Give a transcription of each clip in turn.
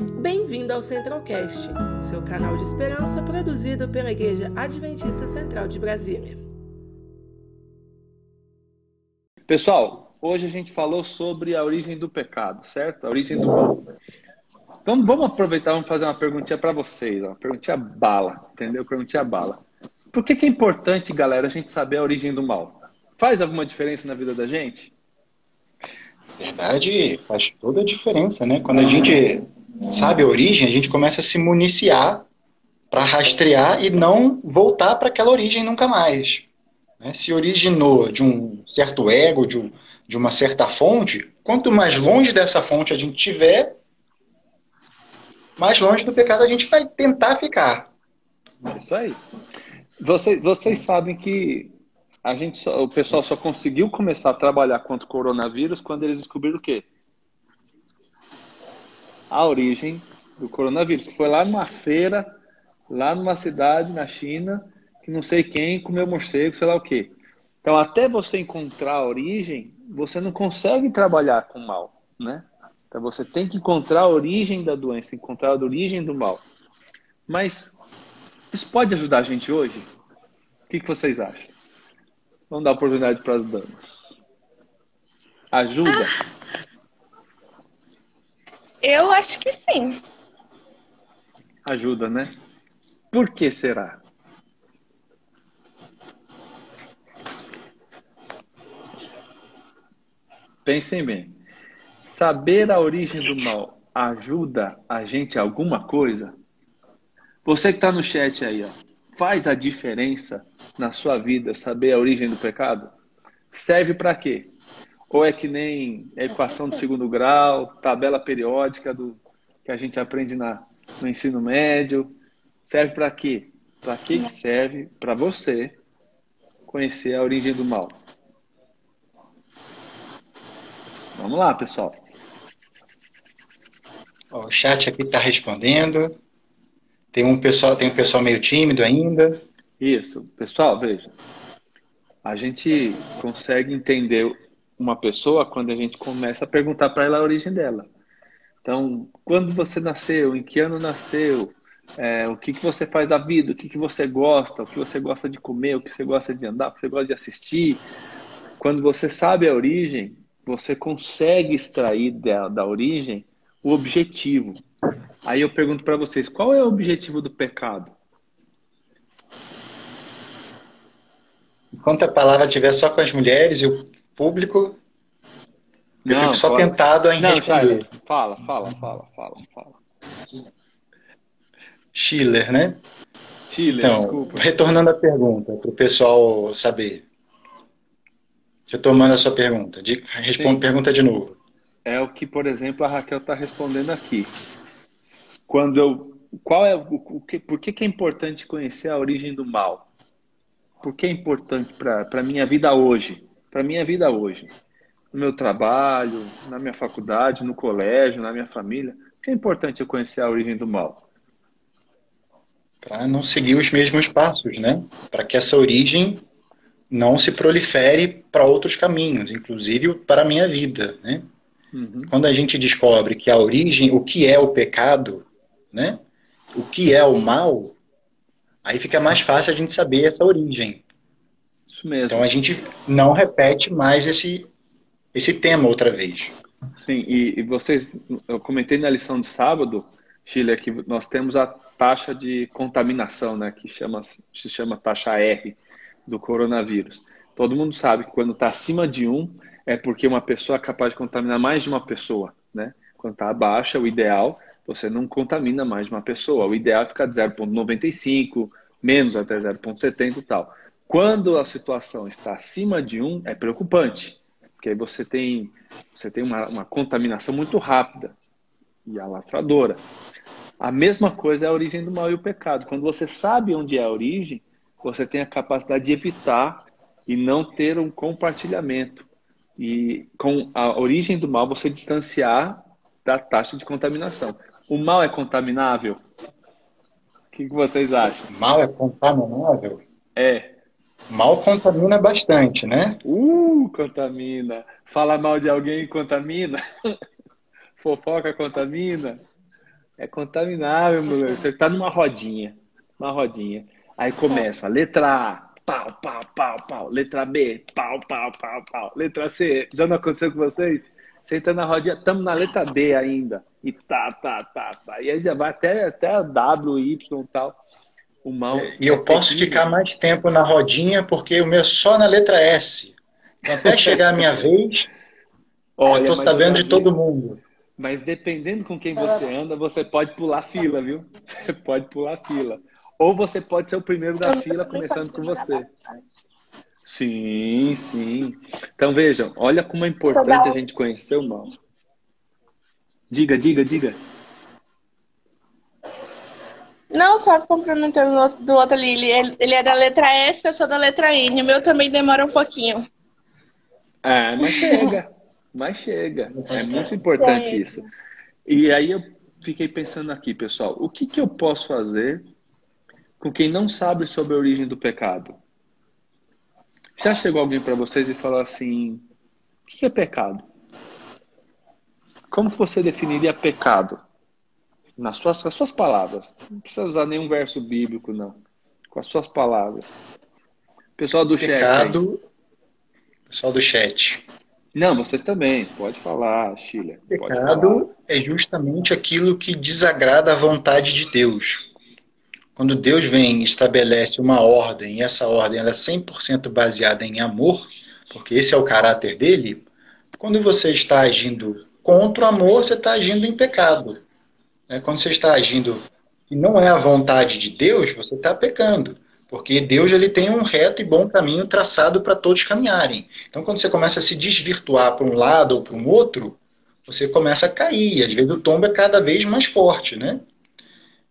Bem-vindo ao Centralcast, seu canal de esperança produzido pela Igreja Adventista Central de Brasília. Pessoal, hoje a gente falou sobre a origem do pecado, certo? A origem do mal. Então vamos aproveitar, vamos fazer uma perguntinha para vocês, uma perguntinha bala, entendeu? Perguntinha bala. Por que, que é importante, galera, a gente saber a origem do mal? Faz alguma diferença na vida da gente? Verdade, faz toda a diferença, né? Quando a gente sabe a origem, a gente começa a se municiar para rastrear e não voltar para aquela origem nunca mais. Né? Se originou de um certo ego, de, um, de uma certa fonte, quanto mais longe dessa fonte a gente tiver, mais longe do pecado a gente vai tentar ficar. É isso aí. Vocês, vocês sabem que a gente só, o pessoal só conseguiu começar a trabalhar contra o coronavírus quando eles descobriram o quê? A origem do coronavírus, que foi lá numa feira, lá numa cidade na China, que não sei quem comeu morcego, sei lá o quê. Então, até você encontrar a origem, você não consegue trabalhar com mal, né? Então, você tem que encontrar a origem da doença, encontrar a origem do mal. Mas isso pode ajudar a gente hoje? O que, que vocês acham? Vamos dar oportunidade para as damas. Ajuda? Eu acho que sim. Ajuda, né? Por que será? Pensem bem. Saber a origem do mal ajuda a gente a alguma coisa? Você que está no chat aí, ó faz a diferença na sua vida saber a origem do pecado? Serve para quê? Ou é que nem a equação do segundo grau, tabela periódica do que a gente aprende na, no ensino médio? Serve para quê? Para que serve para você conhecer a origem do mal? Vamos lá, pessoal. O chat aqui está respondendo. Tem um pessoal, tem um pessoal meio tímido ainda. Isso, pessoal, veja. A gente consegue entender uma pessoa quando a gente começa a perguntar para ela a origem dela. Então, quando você nasceu, em que ano nasceu, é, o que, que você faz da vida, o que, que você gosta, o que você gosta de comer, o que você gosta de andar, o que você gosta de assistir. Quando você sabe a origem, você consegue extrair da, da origem o objetivo. Aí eu pergunto para vocês, qual é o objetivo do pecado? Enquanto a palavra estiver só com as mulheres e o público, eu não, fico só fala. tentado em não, responder. Fala, fala, fala, fala, fala. Schiller, né? Schiller, então, desculpa. Retornando à pergunta, para o pessoal saber. Retomando a sua pergunta. De, responde, pergunta de novo é o que, por exemplo, a Raquel está respondendo aqui. Quando eu, qual é o, o que, por que, que é importante conhecer a origem do mal? Por que é importante para a minha vida hoje? Para minha vida hoje, no meu trabalho, na minha faculdade, no colégio, na minha família. Que é importante eu conhecer a origem do mal? Para não seguir os mesmos passos, né? Para que essa origem não se prolifere para outros caminhos, inclusive para a minha vida, né? Uhum. Quando a gente descobre que a origem, o que é o pecado, né? O que é o mal, aí fica mais fácil a gente saber essa origem. Isso mesmo. Então a gente não repete mais esse, esse tema outra vez. Sim, e, e vocês, eu comentei na lição de sábado, Chile, que nós temos a taxa de contaminação, né, que chama, se chama taxa R do coronavírus. Todo mundo sabe que quando está acima de 1, é porque uma pessoa é capaz de contaminar mais de uma pessoa, né? Quando está abaixo, é o ideal, você não contamina mais de uma pessoa. O ideal é ficar de 0,95, menos até 0,70 e tal. Quando a situação está acima de 1, é preocupante, porque aí você tem, você tem uma, uma contaminação muito rápida e alastradora. A mesma coisa é a origem do mal e o pecado. Quando você sabe onde é a origem, você tem a capacidade de evitar e não ter um compartilhamento e com a origem do mal você distanciar da taxa de contaminação. O mal é contaminável? O que, que vocês acham? Mal é contaminável? É. Mal contamina bastante, né? Uh, contamina. Falar mal de alguém contamina? Fofoca contamina? É contaminável, meu. Você tá numa rodinha. Uma rodinha. Aí começa, letra A, pau, pau, pau, pau. Letra B, pau, pau, pau, pau. Letra C, já não aconteceu com vocês? Você entra na rodinha, estamos na letra D ainda. E tá, tá, tá, tá. E aí já vai até, até a W, Y e tal. O mal. E eu posso ficar mais tempo na rodinha porque o meu é só na letra S. Então, até chegar a minha vez, Olha, eu tô sabendo de todo mundo. Mas dependendo com quem você anda, você pode pular fila, viu? Você pode pular fila. Ou você pode ser o primeiro da fila, começando com você. Sim, sim. Então vejam, olha como é importante a gente conhecer o mal. Diga, diga, diga. Não, só complementando do outro ali. Ele, ele é da letra S, eu sou da letra N. O meu também demora um pouquinho. Ah, mas chega. mas chega. É muito importante isso. E aí eu fiquei pensando aqui, pessoal, o que, que eu posso fazer com quem não sabe sobre a origem do pecado? Já chegou alguém para vocês e falou assim: o que é pecado? Como você definiria pecado? Nas suas, as suas palavras. Não precisa usar nenhum verso bíblico, não. Com as suas palavras. Pessoal do pecado, chat. Pessoal do chat. Não, vocês também. Pode falar, Sheila. Pecado é justamente aquilo que desagrada a vontade de Deus. Quando Deus vem e estabelece uma ordem, e essa ordem ela é 100% baseada em amor, porque esse é o caráter dele, quando você está agindo contra o amor, você está agindo em pecado. Né? Quando você está agindo e não é a vontade de Deus, você está pecando. Porque Deus ele tem um reto e bom caminho traçado para todos caminharem. Então, quando você começa a se desvirtuar para um lado ou para um outro, você começa a cair. Às vezes o tombo é cada vez mais forte, né?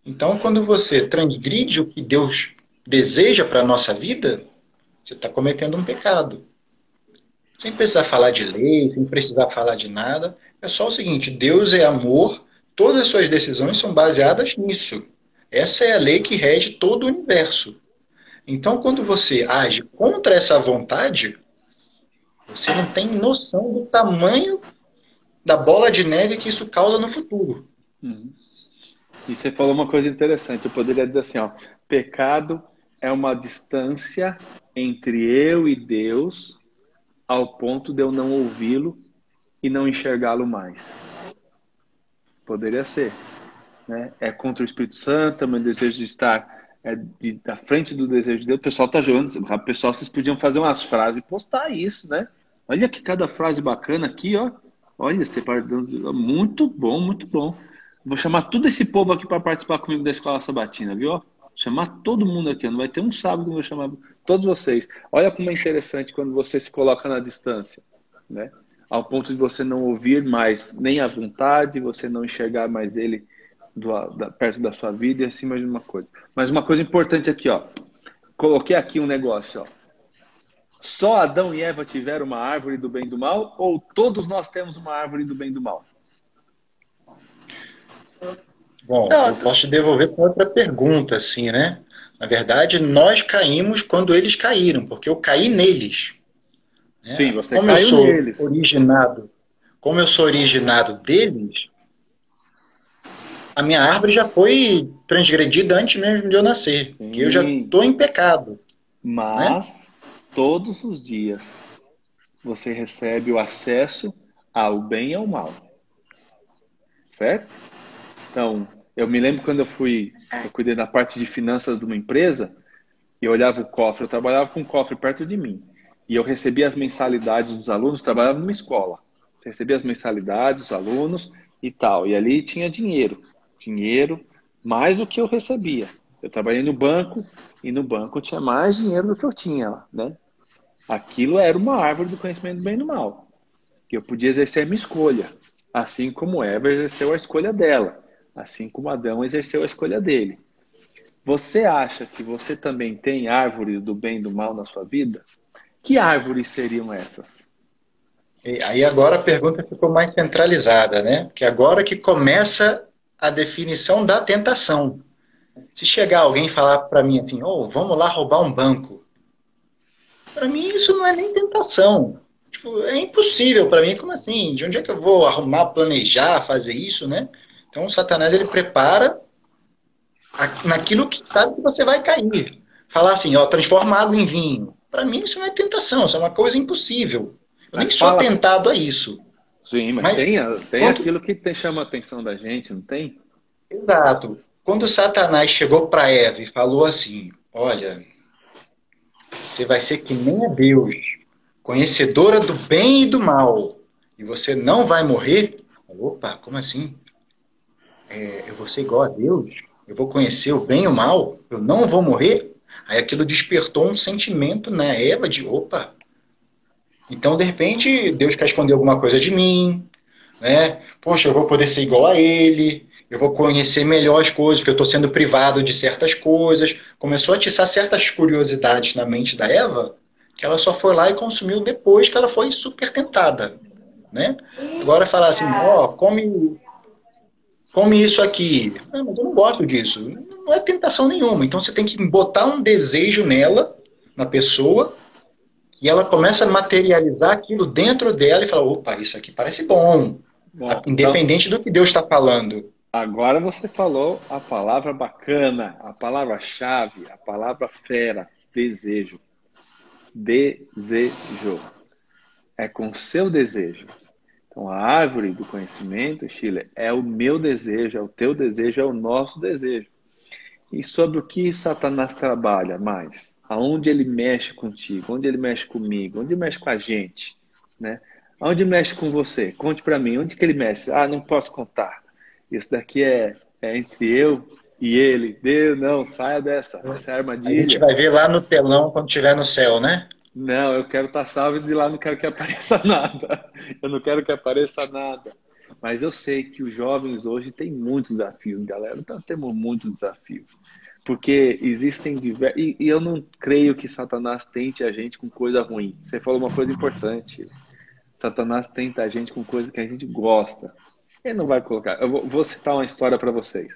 Então, quando você transgride o que Deus deseja para a nossa vida, você está cometendo um pecado. Sem precisar falar de lei, sem precisar falar de nada. É só o seguinte: Deus é amor, todas as suas decisões são baseadas nisso. Essa é a lei que rege todo o universo. Então, quando você age contra essa vontade, você não tem noção do tamanho da bola de neve que isso causa no futuro. Uhum. E você falou uma coisa interessante. Eu poderia dizer assim, ó, pecado é uma distância entre eu e Deus ao ponto de eu não ouvi-lo e não enxergá-lo mais. Poderia ser. Né? É contra o Espírito Santo, é meu desejo de estar é, de, da frente do desejo de Deus, o pessoal tá jogando. O pessoal, vocês podiam fazer umas frases e postar isso, né? Olha que cada frase bacana aqui, ó. Olha, separando. Muito bom, muito bom. Vou chamar todo esse povo aqui para participar comigo da escola sabatina, viu? Chamar todo mundo aqui. Não vai ter um sábado que eu vou chamar todos vocês. Olha como é interessante quando você se coloca na distância, né? Ao ponto de você não ouvir mais nem a vontade, você não enxergar mais ele do, da, perto da sua vida e acima de uma coisa. Mas uma coisa importante aqui, ó. Coloquei aqui um negócio, ó. Só Adão e Eva tiveram uma árvore do bem e do mal ou todos nós temos uma árvore do bem e do mal? Bom, eu posso te devolver com outra pergunta, assim, né? Na verdade, nós caímos quando eles caíram, porque eu caí neles. Né? Sim, você como caiu eu sou neles. originado, como eu sou originado deles, a minha árvore já foi transgredida antes mesmo de eu nascer. Sim. eu já estou em pecado. Mas né? todos os dias você recebe o acesso ao bem e ao mal. Certo? Então, eu me lembro quando eu fui, eu cuidei da parte de finanças de uma empresa, e eu olhava o cofre, eu trabalhava com um cofre perto de mim. E eu recebia as mensalidades dos alunos, trabalhava numa escola. Recebia as mensalidades dos alunos e tal. E ali tinha dinheiro dinheiro mais do que eu recebia. Eu trabalhei no banco e no banco tinha mais dinheiro do que eu tinha, né? Aquilo era uma árvore do conhecimento do bem e do mal, que eu podia exercer a minha escolha, assim como Eva exerceu a escolha dela, assim como Adão exerceu a escolha dele. Você acha que você também tem árvores do bem e do mal na sua vida? Que árvores seriam essas? E aí agora a pergunta ficou mais centralizada, né? Porque agora que começa a definição da tentação. Se chegar alguém e falar para mim assim, oh, vamos lá roubar um banco, para mim isso não é nem tentação. Tipo, é impossível para mim. Como assim? De onde é que eu vou arrumar, planejar, fazer isso, né? Então, o Satanás ele prepara naquilo que sabe que você vai cair. Falar assim, ó, transforma água em vinho. Para mim, isso não é tentação, isso é uma coisa impossível. Eu mas nem sou tentado a isso. Sim, mas, mas tem, tem quando... aquilo que te chama a atenção da gente, não tem? Exato. Quando Satanás chegou para Eva e falou assim: Olha, você vai ser que nem a Deus, conhecedora do bem e do mal, e você não vai morrer. Opa, como assim? É, eu vou ser igual a Deus? Eu vou conhecer o bem e o mal? Eu não vou morrer? Aí aquilo despertou um sentimento na Eva de: opa, então de repente Deus quer esconder alguma coisa de mim, né? Poxa, eu vou poder ser igual a Ele, eu vou conhecer melhor as coisas, porque eu estou sendo privado de certas coisas. Começou a atiçar certas curiosidades na mente da Eva, que ela só foi lá e consumiu depois que ela foi super tentada. Né? Agora falar assim, ó, oh, come, come isso aqui. Não, mas eu não gosto disso. Não é tentação nenhuma. Então você tem que botar um desejo nela, na pessoa, e ela começa a materializar aquilo dentro dela e fala, opa, isso aqui parece bom. bom Independente então... do que Deus está falando. Agora você falou a palavra bacana, a palavra-chave, a palavra fera, desejo. Desejo. É com seu desejo. Então, a árvore do conhecimento, Chile, é o meu desejo, é o teu desejo, é o nosso desejo. E sobre o que Satanás trabalha mais? Aonde ele mexe contigo? Onde ele mexe comigo? Onde ele mexe com a gente? Né? Aonde mexe com você? Conte para mim. Onde que ele mexe? Ah, não posso contar. Isso daqui é, é entre eu e ele. Deus, não, saia dessa, essa armadilha. A gente vai ver lá no telão quando estiver no céu, né? Não, eu quero estar salvo e de lá não quero que apareça nada. Eu não quero que apareça nada. Mas eu sei que os jovens hoje têm muitos desafios, galera. Então temos muitos desafios. Porque existem diversos. E, e, eu não creio que Satanás tente a gente com coisa ruim. Você falou uma coisa importante. Satanás tenta a gente com coisa que a gente gosta. Ele não vai colocar. Eu vou, vou citar uma história para vocês.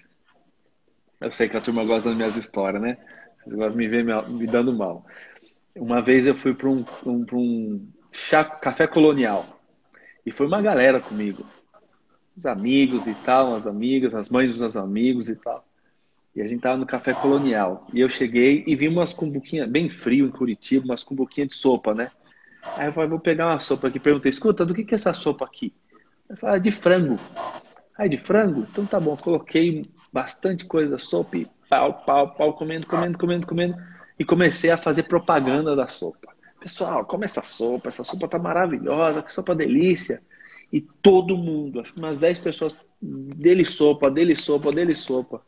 Eu sei que a turma gosta das minhas histórias, né? Vocês gostam de me ver me dando mal. Uma vez eu fui para um, um, um chá, café colonial. E foi uma galera comigo. Os amigos e tal, as amigas, as mães dos amigos e tal. E a gente tava no café colonial. E eu cheguei e vi umas cumbuquinhas, bem frio em Curitiba, umas cumbuquinhas de sopa, né? Aí eu falei, vou pegar uma sopa aqui. Perguntei, escuta, do que, que é essa sopa aqui? Eu falei, ah, de frango. Ah, de frango? Então tá bom. Coloquei bastante coisa, sopa e pau, pau, pau, comendo, comendo, comendo, comendo. E comecei a fazer propaganda da sopa. Pessoal, come essa sopa, essa sopa tá maravilhosa, que sopa delícia. E todo mundo, acho que umas 10 pessoas, dele sopa, dele sopa, dele sopa.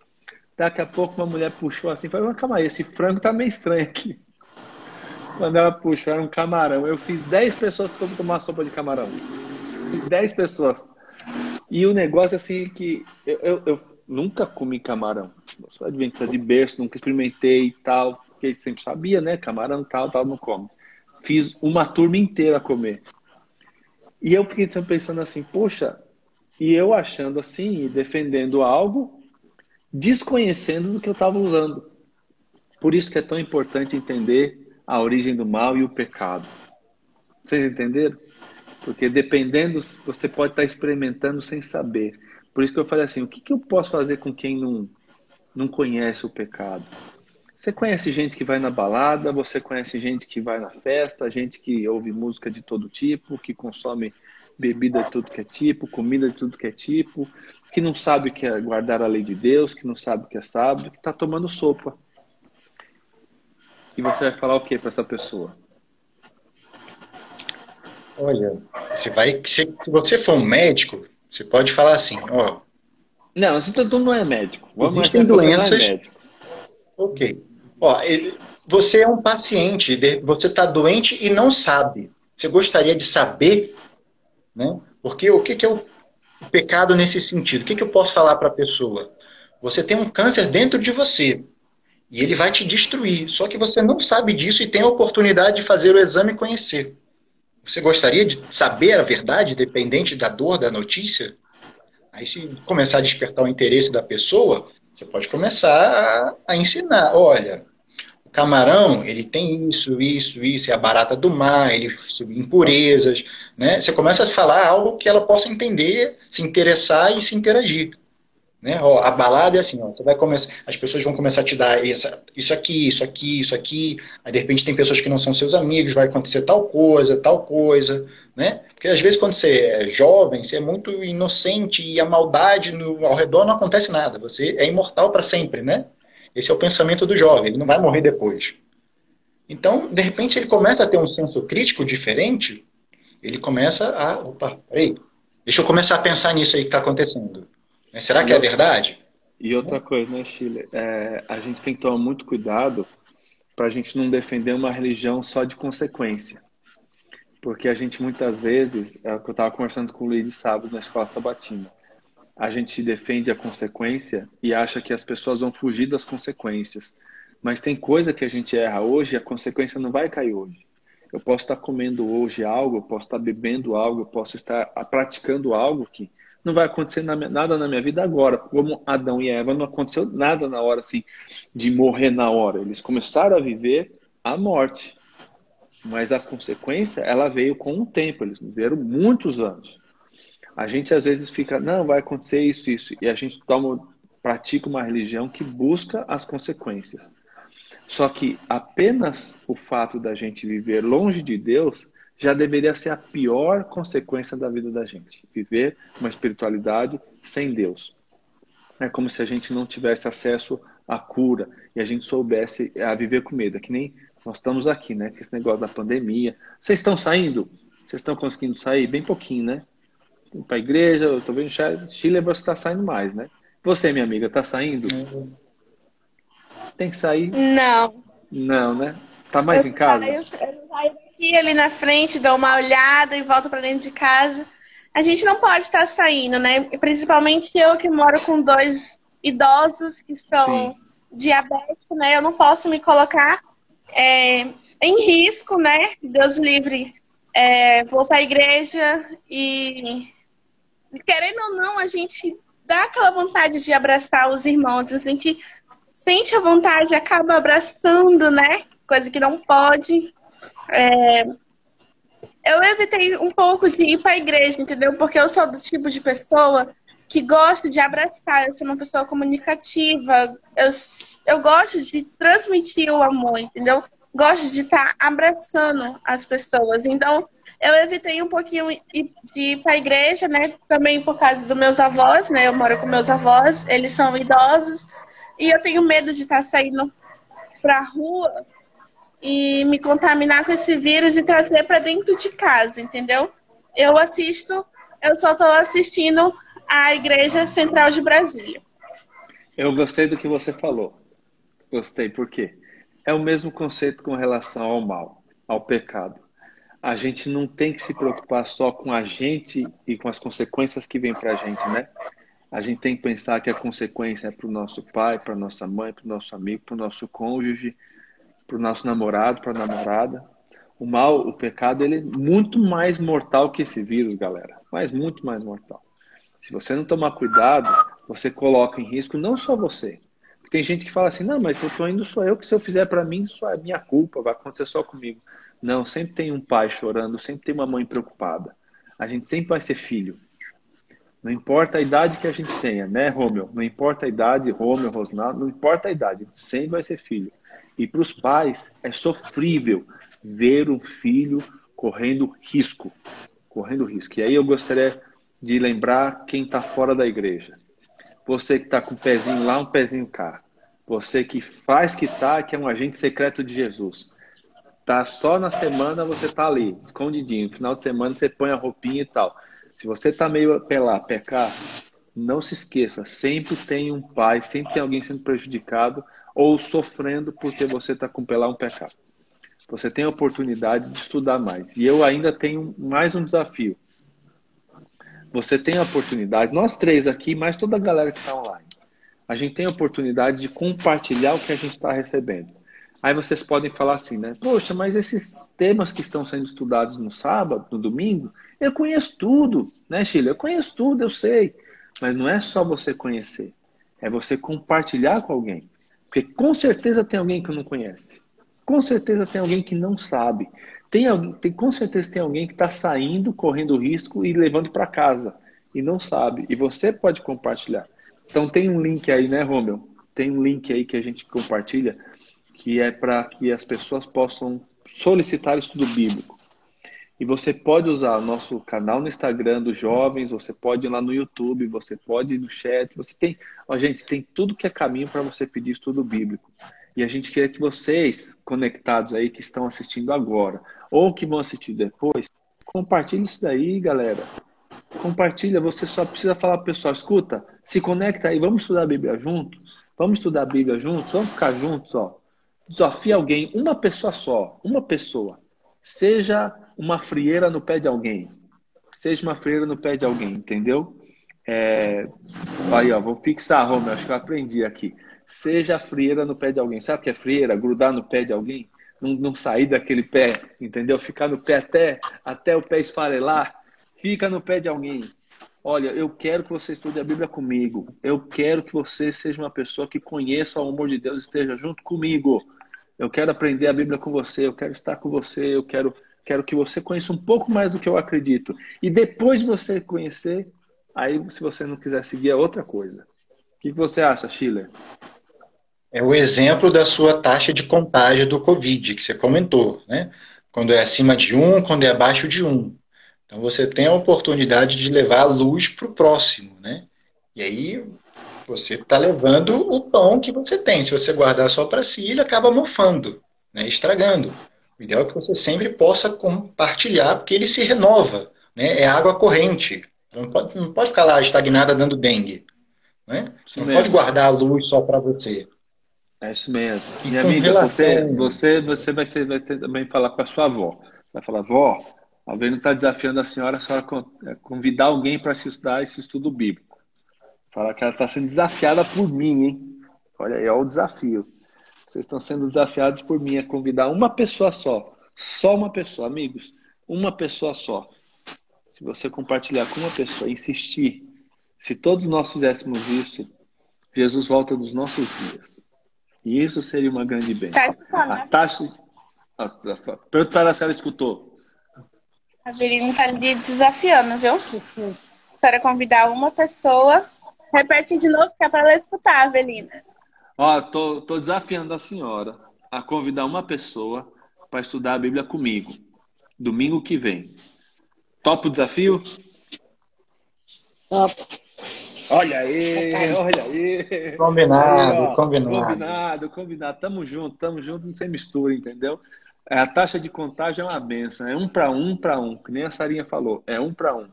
Daqui a pouco uma mulher puxou assim, falou, calma aí, esse frango tá meio estranho aqui. Quando ela puxou, era um camarão. Eu fiz 10 pessoas que tomar sopa de camarão. 10 pessoas. E o negócio assim que eu, eu, eu nunca comi camarão. Eu sou adventista de berço, nunca experimentei e tal, porque sempre sabia, né? Camarão tal, tal, não come. Fiz uma turma inteira comer. E eu fiquei sempre pensando assim, poxa, e eu achando assim, defendendo algo, desconhecendo do que eu estava usando. Por isso que é tão importante entender a origem do mal e o pecado. Vocês entenderam? Porque dependendo, você pode estar experimentando sem saber. Por isso que eu falei assim: o que, que eu posso fazer com quem não, não conhece o pecado? Você conhece gente que vai na balada, você conhece gente que vai na festa, gente que ouve música de todo tipo, que consome bebida de tudo que é tipo, comida de tudo que é tipo, que não sabe o que é guardar a lei de Deus, que não sabe o que é sábado, que está tomando sopa. E você vai falar o que para essa pessoa? Olha, você vai. Se, você for um médico, você pode falar assim, ó. Não, você não é médico. Vamos existem doenças. É ok. Ó, você é um paciente, você está doente e não sabe. Você gostaria de saber, né? Porque o que, que é o pecado nesse sentido? O que, que eu posso falar para a pessoa? Você tem um câncer dentro de você e ele vai te destruir. Só que você não sabe disso e tem a oportunidade de fazer o exame e conhecer. Você gostaria de saber a verdade, dependente da dor da notícia? Aí, se começar a despertar o interesse da pessoa, você pode começar a, ensinar. Olha, o camarão, ele tem isso, isso, isso, é a barata do mar, ele sub impurezas, né? Você começa a falar algo que ela possa entender, se interessar e se interagir. Né? Ó, a balada é assim, ó, você vai começar, as pessoas vão começar a te dar isso, isso aqui, isso aqui, isso aqui. Aí de repente tem pessoas que não são seus amigos, vai acontecer tal coisa, tal coisa, né? Porque às vezes quando você é jovem, você é muito inocente e a maldade no, ao redor não acontece nada. Você é imortal para sempre, né? Esse é o pensamento do jovem, ele não vai morrer depois. Então, de repente, ele começa a ter um senso crítico diferente, ele começa a. Opa, peraí, deixa eu começar a pensar nisso aí que está acontecendo. Né? Será que é verdade? E outra coisa, né, Chile? É, a gente tem que tomar muito cuidado para a gente não defender uma religião só de consequência. Porque a gente muitas vezes, é o que eu estava conversando com o Luiz sábado na escola sabatina, a gente defende a consequência e acha que as pessoas vão fugir das consequências. Mas tem coisa que a gente erra hoje e a consequência não vai cair hoje. Eu posso estar comendo hoje algo, eu posso estar bebendo algo, eu posso estar praticando algo que não vai acontecer nada na minha vida agora. Como Adão e Eva, não aconteceu nada na hora assim de morrer na hora. Eles começaram a viver a morte. Mas a consequência, ela veio com o tempo. Eles viveram muitos anos. A gente às vezes fica, não, vai acontecer isso, isso. E a gente toma, pratica uma religião que busca as consequências. Só que apenas o fato da gente viver longe de Deus já deveria ser a pior consequência da vida da gente. Viver uma espiritualidade sem Deus. É como se a gente não tivesse acesso à cura e a gente soubesse a viver com medo. É que nem nós estamos aqui, né? Com esse negócio da pandemia. Vocês estão saindo? Vocês estão conseguindo sair? Bem pouquinho, né? Para a igreja, eu estou vendo Chile, você está saindo mais, né? Você, minha amiga, está saindo? Uhum. Tem que sair? Não. Não, né? Tá mais eu em casa? eu, eu saio aqui ali na frente, dou uma olhada e volto para dentro de casa. A gente não pode estar saindo, né? Principalmente eu que moro com dois idosos que são Sim. diabéticos, né? Eu não posso me colocar é, em risco, né? Deus livre. É, vou para a igreja e querendo ou não, a gente dá aquela vontade de abraçar os irmãos, a gente sente a vontade, acaba abraçando, né? Coisa que não pode. É... Eu evitei um pouco de ir para a igreja, entendeu? Porque eu sou do tipo de pessoa que gosto de abraçar, eu sou uma pessoa comunicativa, eu, eu gosto de transmitir o amor, entendeu? Gosto de estar tá abraçando as pessoas. Então, eu evitei um pouquinho de ir para a igreja, né? Também por causa dos meus avós, né? Eu moro com meus avós, eles são idosos, e eu tenho medo de estar tá saindo para a rua e me contaminar com esse vírus e trazer para dentro de casa, entendeu? Eu assisto, eu só estou assistindo a Igreja Central de Brasília. Eu gostei do que você falou. Gostei, por quê? É o mesmo conceito com relação ao mal, ao pecado. A gente não tem que se preocupar só com a gente e com as consequências que vêm para a gente, né? A gente tem que pensar que a consequência é para o nosso pai, para nossa mãe, para o nosso amigo, para o nosso cônjuge, para o nosso namorado, para a namorada. O mal, o pecado, ele é muito mais mortal que esse vírus, galera. Mas muito mais mortal. Se você não tomar cuidado, você coloca em risco não só você. Tem gente que fala assim, não, mas eu estou indo só eu, que se eu fizer para mim, só é minha culpa, vai acontecer só comigo. Não, sempre tem um pai chorando, sempre tem uma mãe preocupada. A gente sempre vai ser filho. Não importa a idade que a gente tenha, né, Romeu? Não importa a idade, Romeu, Rosnaldo, não importa a idade, a gente sempre vai ser filho. E para os pais é sofrível ver um filho correndo risco, correndo risco. E aí eu gostaria de lembrar quem está fora da igreja. Você que está com um pezinho lá, um pezinho cá. Você que faz que está, que é um agente secreto de Jesus. Tá só na semana você tá ali, escondidinho. No final de semana você põe a roupinha e tal. Se você tá meio apelar, pecar, não se esqueça, sempre tem um pai, sempre tem alguém sendo prejudicado ou sofrendo porque você está com pelar um pecado. Você tem a oportunidade de estudar mais. E eu ainda tenho mais um desafio. Você tem a oportunidade, nós três aqui, mais toda a galera que está online, a gente tem a oportunidade de compartilhar o que a gente está recebendo. Aí vocês podem falar assim, né? Poxa, mas esses temas que estão sendo estudados no sábado, no domingo, eu conheço tudo, né, Sheila? Eu conheço tudo, eu sei. Mas não é só você conhecer, é você compartilhar com alguém. Porque com certeza tem alguém que não conhece. Com certeza tem alguém que não sabe. Tem, tem com certeza tem alguém que está saindo, correndo risco e levando para casa e não sabe. E você pode compartilhar. Então tem um link aí, né, Romeu? Tem um link aí que a gente compartilha que é para que as pessoas possam solicitar estudo bíblico. E você pode usar o nosso canal no Instagram dos jovens, você pode ir lá no YouTube, você pode ir no chat, você tem, ó, gente, tem tudo que é caminho para você pedir estudo bíblico. E a gente quer que vocês, conectados aí, que estão assistindo agora, ou que vão assistir depois, compartilhem isso daí, galera. Compartilha, você só precisa falar pro pessoal, escuta, se conecta aí, vamos estudar a Bíblia juntos? Vamos estudar a Bíblia juntos? Vamos ficar juntos, ó. Desafie alguém, uma pessoa só, uma pessoa. Seja uma frieira no pé de alguém. Seja uma frieira no pé de alguém, entendeu? É... Aí, ó, vou fixar, Romeu, acho que eu aprendi aqui. Seja frieira no pé de alguém. Sabe o que é frieira? Grudar no pé de alguém? Não, não sair daquele pé, entendeu? Ficar no pé até, até o pé esfarelar. Fica no pé de alguém. Olha, eu quero que você estude a Bíblia comigo. Eu quero que você seja uma pessoa que conheça o amor de Deus e esteja junto comigo. Eu quero aprender a Bíblia com você, eu quero estar com você, eu quero, quero que você conheça um pouco mais do que eu acredito. E depois de você conhecer, aí se você não quiser seguir é outra coisa. O que você acha, Schiller? É o exemplo da sua taxa de contágio do Covid, que você comentou, né? Quando é acima de um, quando é abaixo de um. Então você tem a oportunidade de levar a luz para o próximo, né? E aí você está levando o pão que você tem. Se você guardar só para si, ele acaba mofando, né? estragando. O ideal é que você sempre possa compartilhar, porque ele se renova. Né? É água corrente. Não pode, não pode ficar lá estagnada dando dengue. Né? Você não mesmo. pode guardar a luz só para você. É isso mesmo. Minha amiga, você, você, você vai, ser, vai ter, também falar com a sua avó. Vai falar, vó, alguém não está desafiando a senhora, a senhora é, convidar alguém para se estudar esse estudo bíblico. Fala que ela está sendo desafiada por mim, hein? Olha aí, olha o desafio. Vocês estão sendo desafiados por mim a convidar uma pessoa só. Só uma pessoa, amigos. Uma pessoa só. Se você compartilhar com uma pessoa, insistir, se todos nós fizéssemos isso, Jesus volta dos nossos dias. E isso seria uma grande bênção. Tá a taxa. Pergunta se ela escutou. A Verina está lhe desafiando, viu? Para convidar uma pessoa Repete de novo, que é para ela escutar, Avelina. Ó, tô, tô desafiando a senhora a convidar uma pessoa para estudar a Bíblia comigo. Domingo que vem. Topa o desafio? Top. Olha aí, olha aí. Combinado, aí, combinado. Combinado, combinado. Tamo junto, tamo junto, sem mistura, entendeu? A taxa de contágio é uma benção. É um para um para um, que nem a Sarinha falou. É um para um.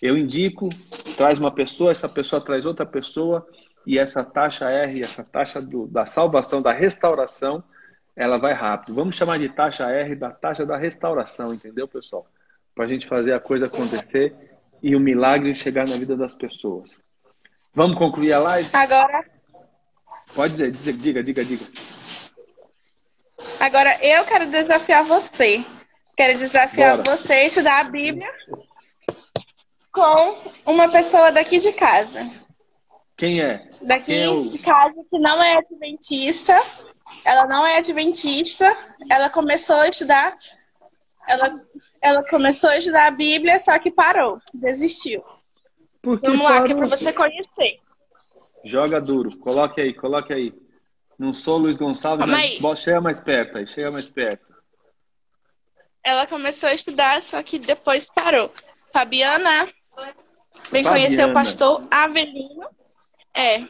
Eu indico, traz uma pessoa, essa pessoa traz outra pessoa, e essa taxa R, essa taxa do, da salvação, da restauração, ela vai rápido. Vamos chamar de taxa R da taxa da restauração, entendeu, pessoal? Para a gente fazer a coisa acontecer e o milagre chegar na vida das pessoas. Vamos concluir a live? Agora. Pode dizer, diga, diga, diga. Agora eu quero desafiar você. Quero desafiar Bora. você a estudar a Bíblia com uma pessoa daqui de casa. Quem é? Daqui Quem é o... de casa que não é adventista. Ela não é adventista. Ela começou a estudar. Ela, ela começou a estudar a Bíblia, só que parou, desistiu. Vamos lá, que é para você conhecer. Joga duro. Coloque aí, coloque aí. Não sou Luiz Gonçalves, mas chega mais perto aí, chega mais perto. Ela começou a estudar, só que depois parou. Fabiana, Vem Fabiana. conhecer o pastor Avelino. É.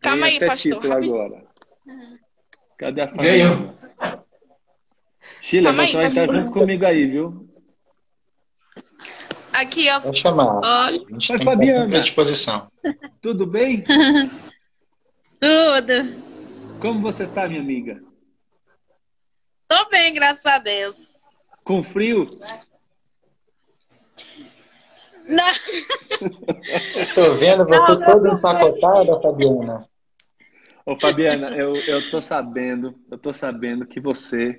Calma aí, pastor. Agora. Cadê a Fabiana? Sheila, Calma você aí, vai estar junto comigo aí, viu? Aqui, ó. Vou chamar. Ó. Fabiana. disposição. Tudo bem? Tudo. Como você está, minha amiga? Tô bem, graças a Deus. Com frio? Não. Tô vendo você não, toda empacotada, Fabiana. Ô, Fabiana, eu, eu tô sabendo, eu tô sabendo que você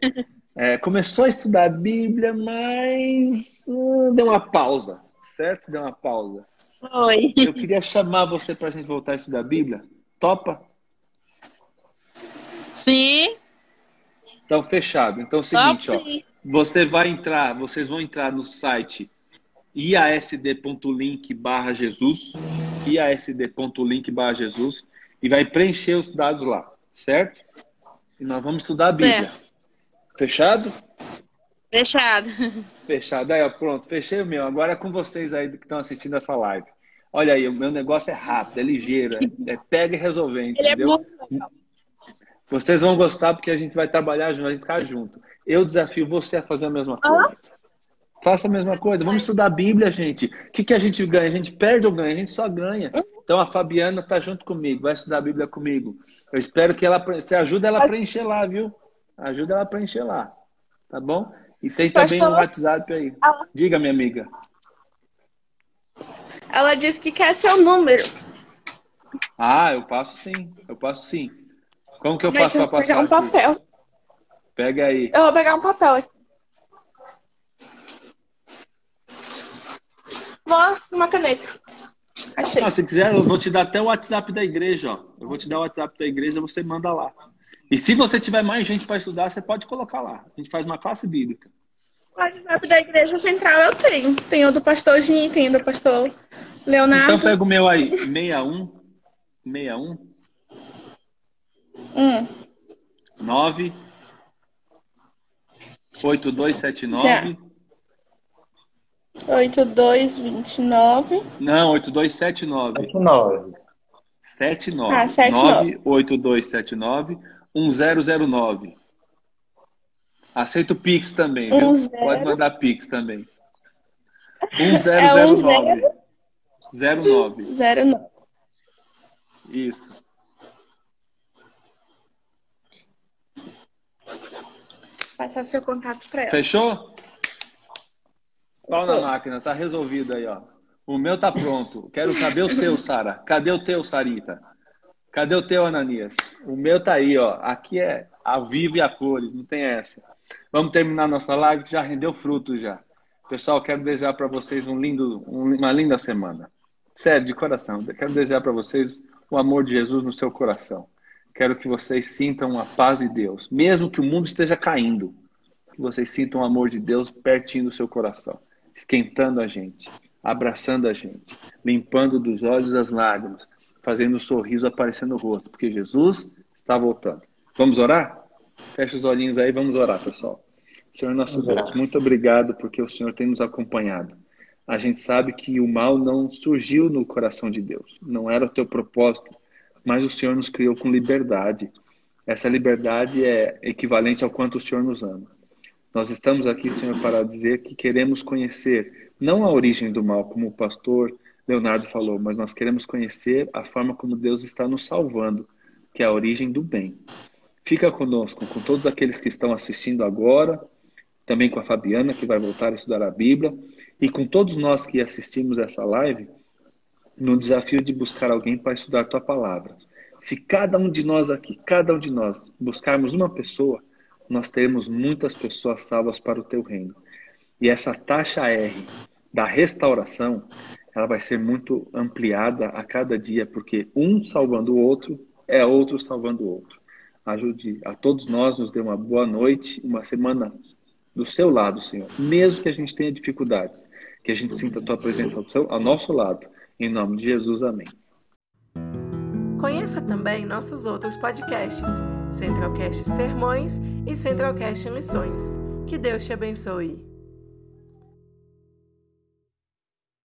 é, começou a estudar a Bíblia, mas hum, deu uma pausa, certo? Deu uma pausa. Oi. Eu queria chamar você para a gente voltar a estudar a Bíblia. Topa? Sim. Então, fechado. Então é o seguinte, ó. Você vai entrar, vocês vão entrar no site iasd.link barra Jesus, iasd.link barra Jesus, e vai preencher os dados lá, certo? E nós vamos estudar a Bíblia. Certo. Fechado? Fechado. Fechado. Aí, ó, pronto, fechei o meu. Agora é com vocês aí que estão assistindo essa live. Olha aí, o meu negócio é rápido, é ligeiro, é, é pega e resolver, é entendeu? É muito Vocês vão gostar porque a gente vai trabalhar junto, gente ficar junto. Eu desafio você a fazer a mesma coisa. Ah? Faça a mesma coisa. Vamos estudar a Bíblia, gente. O que, que a gente ganha? A gente perde ou ganha? A gente só ganha. Então a Fabiana está junto comigo, vai estudar a Bíblia comigo. Eu espero que ela você ajude ela a preencher lá, viu? Ajuda ela a preencher lá. Tá bom? E tem também um WhatsApp aí. Diga, minha amiga. Ela disse que quer seu número. Ah, eu passo sim. Eu passo sim. Como que eu faço para passar? Pegar um papel. Pega aí. Eu vou pegar um papel aqui. Vou, uma caneta. Achei. Ah, se quiser, eu vou te dar até o WhatsApp da igreja, ó. Eu vou te dar o WhatsApp da igreja, você manda lá. E se você tiver mais gente para estudar, você pode colocar lá. A gente faz uma classe bíblica. O WhatsApp da igreja central eu tenho. Tem o do pastor Gin, tem o do pastor Leonardo. Então pega o meu aí. 61. 61. Hum. 9. 8279. 8229. Não, 8279. 79. 79. Ah, 79. 98279 1009. Aceito Pix também, viu? Um Pode mandar Pix também. 1009. É 09. 09. Isso. Passar seu contato para ela. Fechou? Pau na máquina, tá resolvido aí, ó. O meu tá pronto. Quero cadê o seu, Sara? Cadê o teu, Sarita? Cadê o teu, Ananias? O meu tá aí, ó. Aqui é ao vivo e a cores, não tem essa. Vamos terminar nossa live que já rendeu frutos já. Pessoal, quero desejar para vocês um lindo, uma linda semana. Sério, de coração. Quero desejar para vocês o amor de Jesus no seu coração. Quero que vocês sintam a paz de Deus, mesmo que o mundo esteja caindo. Que vocês sintam o amor de Deus pertinho do seu coração esquentando a gente, abraçando a gente, limpando dos olhos as lágrimas, fazendo um sorriso aparecer no rosto, porque Jesus está voltando. Vamos orar? Fecha os olhinhos aí, vamos orar, pessoal. Senhor nosso Deus, muito obrigado porque o Senhor tem nos acompanhado. A gente sabe que o mal não surgiu no coração de Deus, não era o teu propósito, mas o Senhor nos criou com liberdade. Essa liberdade é equivalente ao quanto o Senhor nos ama. Nós estamos aqui, Senhor, para dizer que queremos conhecer não a origem do mal, como o pastor Leonardo falou, mas nós queremos conhecer a forma como Deus está nos salvando, que é a origem do bem. Fica conosco, com todos aqueles que estão assistindo agora, também com a Fabiana, que vai voltar a estudar a Bíblia, e com todos nós que assistimos essa live, no desafio de buscar alguém para estudar a tua palavra. Se cada um de nós aqui, cada um de nós, buscarmos uma pessoa, nós teremos muitas pessoas salvas para o teu reino. E essa taxa R da restauração, ela vai ser muito ampliada a cada dia, porque um salvando o outro é outro salvando o outro. Ajude a todos nós, nos dê uma boa noite, uma semana do seu lado, Senhor. Mesmo que a gente tenha dificuldades, que a gente sinta a tua presença ao, seu, ao nosso lado. Em nome de Jesus, amém. Conheça também nossos outros podcasts, Centralcast Sermões e Centralcast Missões. Que Deus te abençoe.